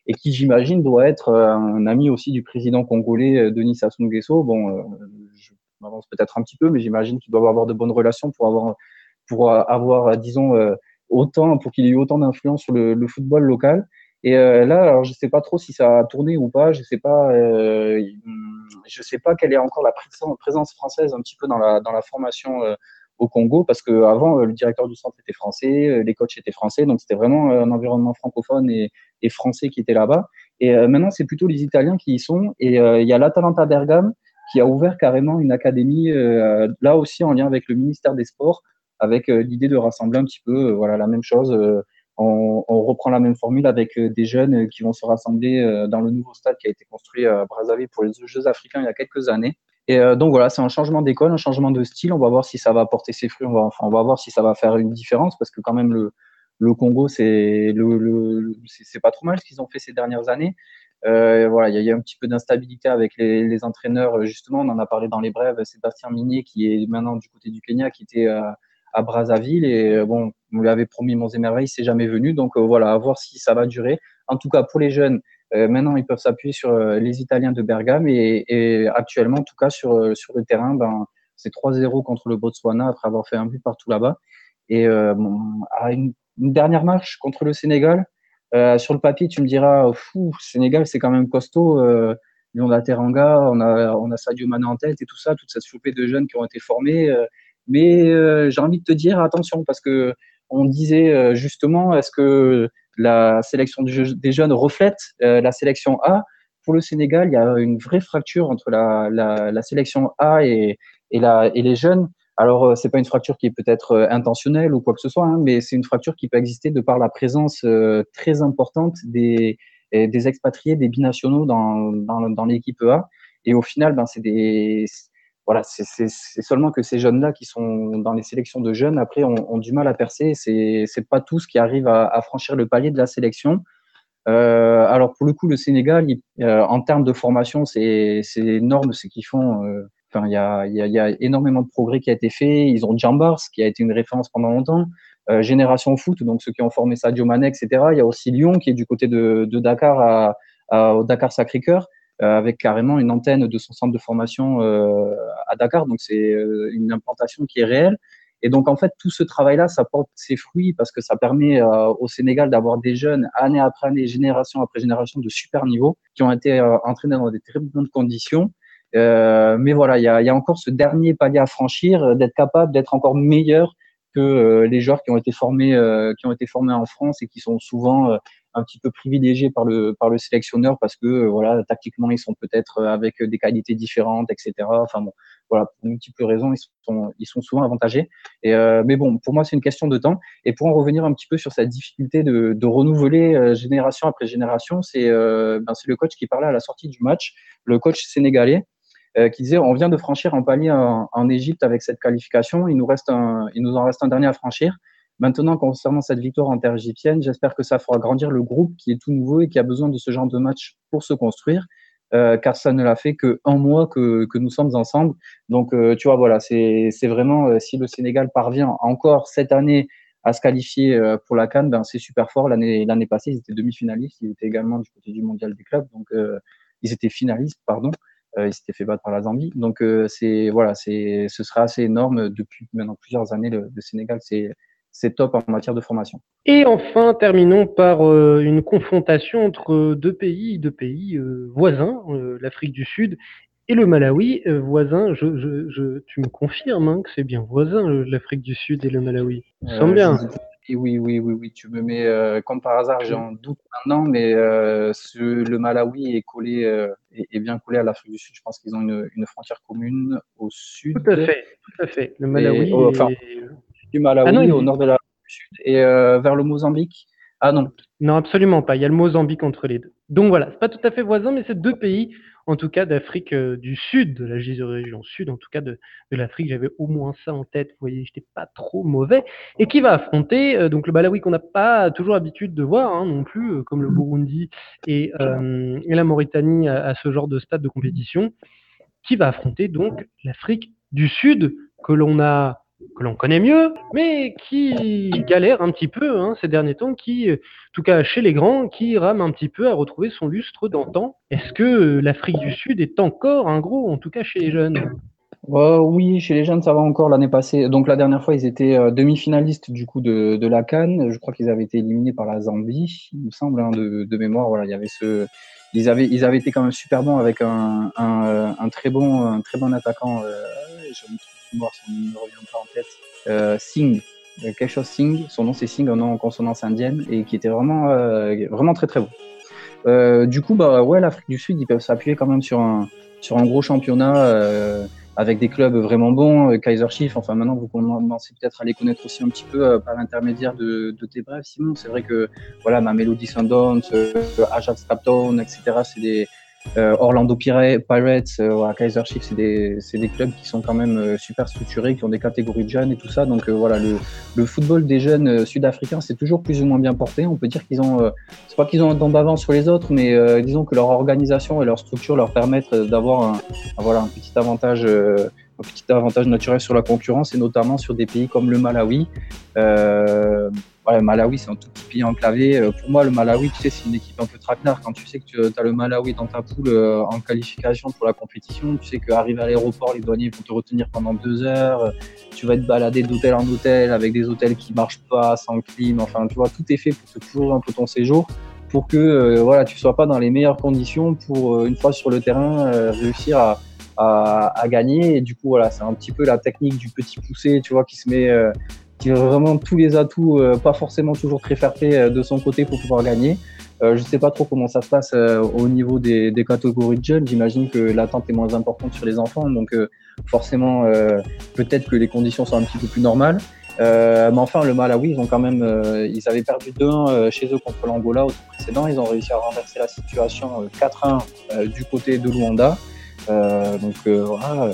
Et qui, j'imagine, doit être un ami aussi du président congolais Denis Sassou Nguesso. Bon, je m'avance peut-être un petit peu, mais j'imagine qu'il doit avoir de bonnes relations pour avoir, pour avoir, disons, autant, pour qu'il ait eu autant d'influence sur le, le, football local. Et euh, là, alors je sais pas trop si ça a tourné ou pas. Je sais pas. Euh, je sais pas quelle est encore la présence française un petit peu dans la dans la formation euh, au Congo, parce que avant le directeur du centre était français, les coachs étaient français, donc c'était vraiment un environnement francophone et, et français qui était là-bas. Et maintenant, c'est plutôt les Italiens qui y sont. Et il y a l'Atalanta Bergame qui a ouvert carrément une académie là aussi en lien avec le ministère des Sports avec euh, l'idée de rassembler un petit peu euh, voilà, la même chose. Euh, on, reprend la même formule avec des jeunes qui vont se rassembler dans le nouveau stade qui a été construit à Brazzaville pour les Jeux africains il y a quelques années. Et donc voilà, c'est un changement d'école, un changement de style. On va voir si ça va apporter ses fruits. On va, voir si ça va faire une différence parce que quand même le, Congo, c'est le, pas trop mal ce qu'ils ont fait ces dernières années. Voilà, il y, a, un petit peu d'instabilité avec les, les, entraîneurs. Justement, on en a parlé dans les brèves. Sébastien Minier, qui est maintenant du côté du Kenya, qui était à Brazzaville. Et euh, bon, on lui avait promis Monts et Merveilles, c'est jamais venu. Donc euh, voilà, à voir si ça va durer. En tout cas, pour les jeunes, euh, maintenant, ils peuvent s'appuyer sur les Italiens de Bergame. Et, actuellement, en tout cas, sur, sur le terrain, ben, c'est 3-0 contre le Botswana après avoir fait un but partout là-bas. Et à une, dernière marche contre le Sénégal, sur le papier, tu me diras, fou, Sénégal, c'est quand même costaud. Euh, Lyon Teranga, on a, on a Sadio Mané en tête et tout ça, toute cette flopée de jeunes qui ont été formés. Mais euh, j'ai envie de te dire attention parce que on disait euh, justement est-ce que la sélection des jeunes reflète euh, la sélection A? Pour le Sénégal, il y a une vraie fracture entre la, la, sélection A et, et, la, et les jeunes. Alors, c'est pas une fracture qui est peut-être intentionnelle ou quoi que ce soit, hein, mais c'est une fracture qui peut exister de par la présence très importante des, des expatriés, des binationaux dans, dans, dans l'équipe A. Et au final, ben, c'est des, voilà, c'est seulement que ces jeunes-là qui sont dans les sélections de jeunes, après, ont, ont du mal à percer. C'est pas tous qui arrivent à, à, franchir le palier de la sélection. alors pour le coup, le Sénégal, en termes de formation, c'est énorme ce qu'ils font. Enfin, il y a, y, a, y a, énormément de progrès qui a été fait. Ils ont Jambars, qui a été une référence pendant longtemps. Euh, Génération Foot, donc ceux qui ont formé Sadio Mané, etc. Il y a aussi Lyon, qui est du côté de, de Dakar à, à, au Dakar Sacré-Cœur, euh, avec carrément une antenne de son centre de formation euh, à Dakar. Donc c'est euh, une implantation qui est réelle. Et donc, en fait, tout ce travail-là, ça porte ses fruits parce que ça permet euh, au Sénégal d'avoir des jeunes, année après année, génération après génération, de super niveau, qui ont été euh, entraînés dans des très bonnes conditions euh, mais voilà, il y a, y a, encore ce dernier palier à franchir, euh, d'être capable d'être encore meilleur que euh, les joueurs qui ont été formés, qui ont été formés en France et qui sont souvent un petit peu privilégiés par le par le sélectionneur parce que voilà, tactiquement ils sont peut-être avec des qualités différentes, etc. Enfin bon, voilà, pour multiples raisons, ils sont, ils sont souvent avantagés. Euh, mais bon, pour moi, c'est une question de temps. Et pour en revenir un petit peu sur cette difficulté de, renouveler euh, génération après génération, c'est euh, ben, le coach qui parlait à la sortie du match, le coach sénégalais, euh, qui disait on vient de franchir un palier en, Égypte avec cette qualification, il nous, reste il nous en reste un dernier à franchir. Maintenant, concernant cette victoire inter-égyptienne, j'espère que ça fera grandir le groupe qui est tout nouveau et qui a besoin de ce genre de match pour se construire. Euh, car ça ne l'a fait que un mois que, nous sommes ensemble. Donc, euh, tu vois, voilà, c'est vraiment euh, si le Sénégal parvient encore cette année à se qualifier pour la Cannes, ben c'est super fort. L'année passée, ils étaient demi-finalistes, ils étaient également du côté du mondial des clubs, donc ils étaient finalistes, pardon. ils s'étaient fait battre par la Zambie. Donc c'est voilà, ce sera assez énorme depuis maintenant plusieurs années. Le, le Sénégal, c'est c'est top en matière de formation. Et enfin, terminons par euh, une confrontation entre deux pays, deux pays euh, voisins, euh, l'Afrique du Sud et le Malawi. voisin, je, je, je, tu me confirmes hein, que c'est bien voisin, l'Afrique du Sud et le Malawi. Ça semble bien. Oui, oui, oui, oui, tu me mets, comme par hasard, j'ai en doute maintenant, mais ce, le Malawi est collé, est, est, bien collé à l'Afrique du Sud. Je pense qu'ils ont une, une, frontière commune au sud. Tout à fait, tout à fait. Le Malawi. Et, oh, enfin, du Malawi, ah non, au nord de la Sud, et euh, vers le Mozambique. Ah non. Non, absolument pas. Il y a le Mozambique entre les deux. Donc voilà, c'est pas tout à fait voisin, mais c'est deux pays, en tout cas d'Afrique euh, du Sud, de la région Sud, en tout cas de, de l'Afrique. J'avais au moins ça en tête. Vous voyez, j'étais pas trop mauvais. Et qui va affronter euh, donc le Malawi qu'on n'a pas toujours l'habitude de voir hein, non plus, comme le Burundi et, et la Mauritanie à, à, ce genre de stade de compétition, qui va affronter donc l'Afrique du Sud que l'on a que l'on connaît mieux, mais qui galère un petit peu hein, ces derniers temps, qui, en tout cas chez les grands, qui rame un petit peu à retrouver son lustre d'antan. Est-ce que l'Afrique du Sud est encore un gros, en tout cas chez les jeunes? Euh, Oui, chez les jeunes, ça va encore l'année passée. Donc la dernière fois, ils étaient euh, demi-finalistes du coup de, de, la Cannes. Je crois qu'ils avaient été éliminés par la Zambie, il me semble, hein, de, de, mémoire. Voilà, il y avait ce. Ils avaient, ils avaient été quand même super bons avec un, un, un très bon, un très bon attaquant. Euh, je me revient pas en tête. Euh, Singh, euh, quelque Singh, son nom c'est Singh, un nom en consonance indienne, et qui était vraiment, euh, vraiment très très bon. Euh, du coup, bah ouais, l'Afrique du Sud, ils peuvent s'appuyer quand même sur un, sur un gros championnat euh, avec des clubs vraiment bons, euh, Kaiser Chiefs. Enfin, maintenant, vous commencez peut-être à les connaître aussi un petit peu par l'intermédiaire de, de tes brefs, Simon. C'est vrai que voilà, ma Melody Sundowns, Ajax Captown, etc. C'est des euh, Orlando Pirates, euh, Kaiser Chiefs, c'est des, clubs qui sont quand même euh, super structurés, qui ont des catégories de jeunes et tout ça. Donc euh, voilà, le, football des jeunes euh, sud-africains, c'est toujours plus ou moins bien porté. On peut dire qu'ils ont, c'est pas qu'ils ont un temps d'avance sur les autres, mais disons que leur organisation et leur structure leur permettent d'avoir voilà, un petit avantage un petit avantage naturel sur la concurrence et notamment sur des pays comme le Malawi. Euh, voilà, le Malawi, c'est un tout petit pays enclavé. Euh, pour moi, le Malawi, tu sais, c'est une équipe un peu traquenard. Quand tu sais que tu as le Malawi dans ta poule euh, en qualification pour la compétition, tu sais qu'arriver à l'aéroport, les douaniers vont te retenir pendant deux heures. Tu vas être baladé d'hôtel en hôtel avec des hôtels qui marchent pas, sans clim. Enfin, tu vois, tout est fait pour te toujours un peu ton séjour pour que euh, voilà, tu sois pas dans les meilleures conditions pour, une fois sur le terrain, réussir à, à, gagner. Et du coup, voilà, c'est un petit peu la technique du petit poussé, tu vois, qui se met, euh, qui a vraiment tous les atouts, euh, pas forcément toujours très fair euh, de son côté pour pouvoir gagner. Je sais pas trop comment ça se passe au niveau des, des, catégories de jeunes. J'imagine que l'attente est moins importante sur les enfants, donc forcément, peut-être que les conditions sont un petit peu plus normales. Mais enfin, le Malawi, ils ont quand même, ils avaient perdu 2-1 chez eux contre l'Angola au tour précédent. Ils ont réussi à renverser la situation 4-1 du côté de Luanda. Euh, donc euh, voilà,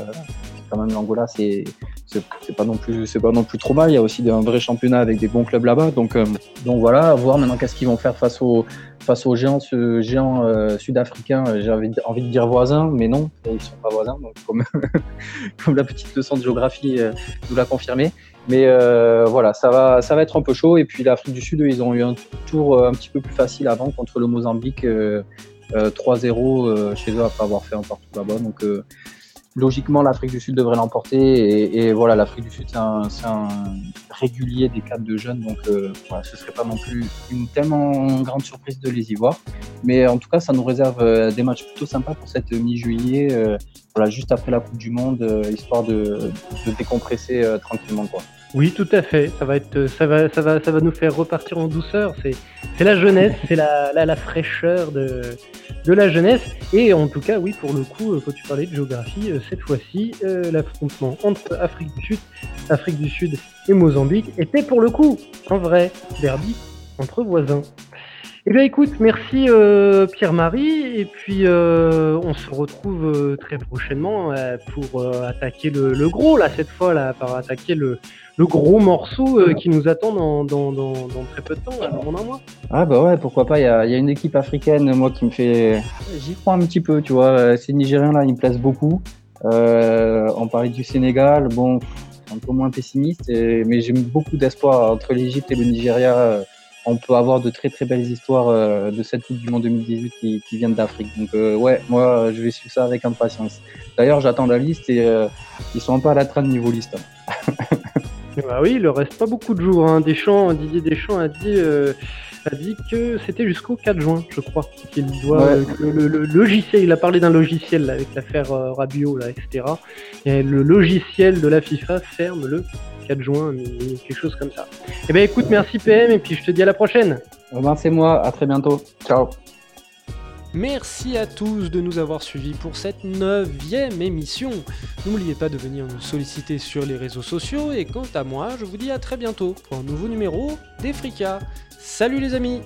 quand même l'Angola, c'est c'est pas non plus c'est pas non plus trop mal. Il y a aussi un vrai championnat avec des bons clubs là-bas. Donc donc voilà, voir maintenant qu'est-ce qu'ils vont faire face aux face aux géants géants sud-africains. J'ai envie, envie de dire voisins, mais non, ils sont pas voisins. <laughs> Comme la petite leçon de géographie nous l'a confirmé. Mais euh, voilà, ça va, ça va être un peu chaud. Et puis l'Afrique du Sud, ils ont eu un tour euh, un petit peu plus facile avant contre le Mozambique, 3-0 chez eux après avoir fait un partout là-bas. Donc logiquement, l'Afrique du Sud devrait l'emporter. Et, voilà, l'Afrique du Sud, c'est un, régulier des cadres de jeunes. Donc, euh, ce serait pas non plus une tellement grande surprise de les y voir. Mais en tout cas, ça nous réserve euh, des matchs plutôt sympas pour cette mi-juillet, euh, voilà, juste après la Coupe du Monde, histoire de, de décompresser tranquillement. Quoi. Oui, tout à fait. Ça va être, ça va, ça va, ça va nous faire repartir en douceur. C'est, la jeunesse, c'est la, la, fraîcheur de, la jeunesse. Et en tout cas, oui, pour le coup, euh, quand tu parlais de géographie, euh, cette fois-ci, euh, l'affrontement entre Afrique du Sud, Afrique du Sud et Mozambique était pour le coup un vrai derby entre voisins. Eh bien écoute, merci euh, Pierre-Marie, et puis euh, on se retrouve euh, très prochainement pour attaquer le, gros, là cette fois, là, par attaquer le, gros morceau qui nous attend dans, dans, très peu de temps, dans un mois. Ah bah ouais, pourquoi pas, il y a, y a, une équipe africaine, moi qui me fait... J'y crois un petit peu, tu vois, ces Nigériens là, ils me plaisent beaucoup. on parlait du Sénégal, bon, un peu moins pessimiste, mais j'ai beaucoup d'espoir entre l'Égypte et le Nigeria on peut avoir de très très belles histoires euh, de cette Coupe du Monde 2018 qui, qui viennent d'Afrique. Donc euh, ouais, moi je vais suivre ça avec impatience. D'ailleurs, j'attends la liste et euh, ils sont un peu à la traîne niveau liste. <laughs> bah oui, il ne reste pas beaucoup de jours. Hein. Deschamps, Didier Deschamps a dit, a dit que c'était jusqu'au 4 juin, je crois. Qu'il doit le, logiciel, il a parlé d'un logiciel avec l'affaire Rabiot, là, etc. Et le logiciel de la FIFA ferme le 4 juin, quelque chose comme ça. Eh bien écoute, merci PM et puis je te dis à la prochaine. Robin, c'est moi, à très bientôt. Ciao. Merci à tous de nous avoir suivis pour cette neuvième émission. N'oubliez pas de venir nous solliciter sur les réseaux sociaux et quant à moi, je vous dis à très bientôt pour un nouveau numéro des Fricas. Salut les amis